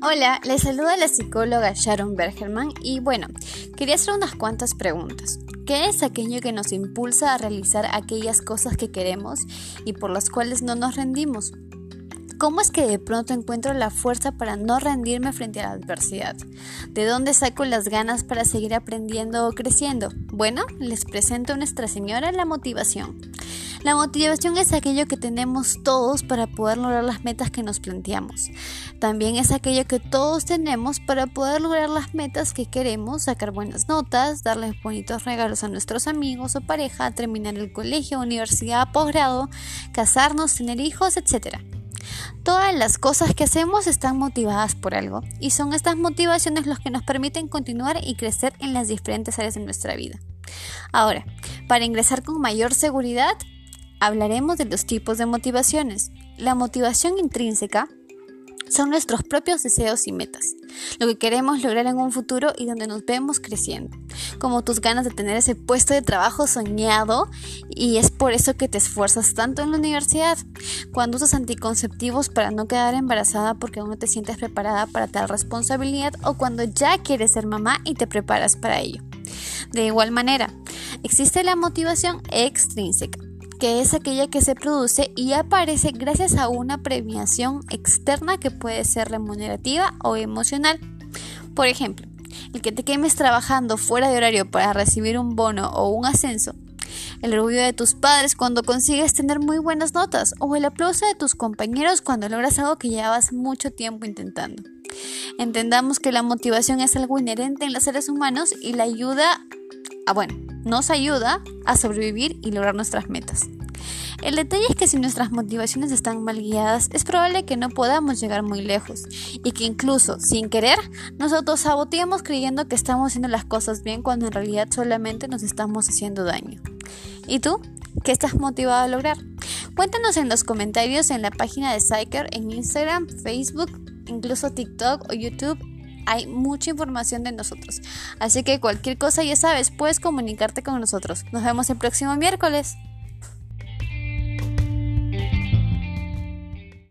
Hola, les saluda la psicóloga Sharon Bergerman y bueno, quería hacer unas cuantas preguntas. ¿Qué es aquello que nos impulsa a realizar aquellas cosas que queremos y por las cuales no nos rendimos? ¿Cómo es que de pronto encuentro la fuerza para no rendirme frente a la adversidad? ¿De dónde saco las ganas para seguir aprendiendo o creciendo? Bueno, les presento a Nuestra Señora la motivación. La motivación es aquello que tenemos todos para poder lograr las metas que nos planteamos. También es aquello que todos tenemos para poder lograr las metas que queremos, sacar buenas notas, darles bonitos regalos a nuestros amigos o pareja, terminar el colegio, universidad, posgrado, casarnos, tener hijos, etc. Todas las cosas que hacemos están motivadas por algo y son estas motivaciones los que nos permiten continuar y crecer en las diferentes áreas de nuestra vida. Ahora, para ingresar con mayor seguridad, hablaremos de los tipos de motivaciones. La motivación intrínseca son nuestros propios deseos y metas, lo que queremos lograr en un futuro y donde nos vemos creciendo, como tus ganas de tener ese puesto de trabajo soñado y es por eso que te esfuerzas tanto en la universidad, cuando usas anticonceptivos para no quedar embarazada porque aún no te sientes preparada para tal responsabilidad o cuando ya quieres ser mamá y te preparas para ello. De igual manera, existe la motivación extrínseca que es aquella que se produce y aparece gracias a una premiación externa que puede ser remunerativa o emocional. Por ejemplo, el que te quemes trabajando fuera de horario para recibir un bono o un ascenso, el orgullo de tus padres cuando consigues tener muy buenas notas o el aplauso de tus compañeros cuando logras algo que llevas mucho tiempo intentando. Entendamos que la motivación es algo inherente en los seres humanos y la ayuda a, bueno, nos ayuda a sobrevivir y lograr nuestras metas. El detalle es que si nuestras motivaciones están mal guiadas, es probable que no podamos llegar muy lejos y que incluso sin querer nosotros saboteamos creyendo que estamos haciendo las cosas bien cuando en realidad solamente nos estamos haciendo daño. ¿Y tú? ¿Qué estás motivado a lograr? Cuéntanos en los comentarios en la página de Psyker en Instagram, Facebook, incluso TikTok o YouTube hay mucha información de nosotros. Así que cualquier cosa ya sabes, puedes comunicarte con nosotros. Nos vemos el próximo miércoles.